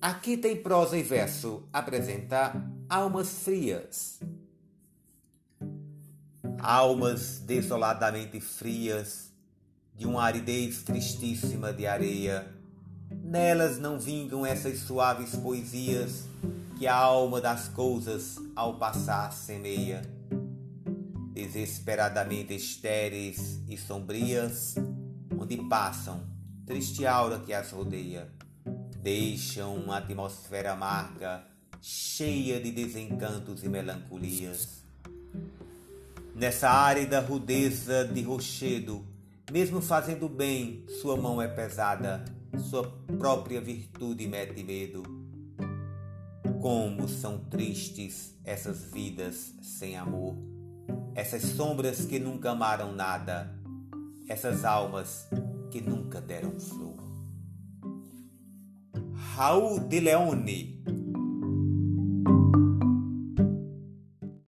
Aqui tem prosa e verso apresenta almas frias. Almas desoladamente frias, de uma aridez tristíssima de areia. Nelas não vingam essas suaves poesias que a alma das coisas ao passar semeia. Desesperadamente estéreis e sombrias, onde passam, triste aura que as rodeia deixam uma atmosfera amarga, cheia de desencantos e melancolias. Nessa árida rudeza de rochedo, mesmo fazendo bem, sua mão é pesada, sua própria virtude mete medo. Como são tristes essas vidas sem amor, essas sombras que nunca amaram nada, essas almas que nunca deram flor. Raul de Leone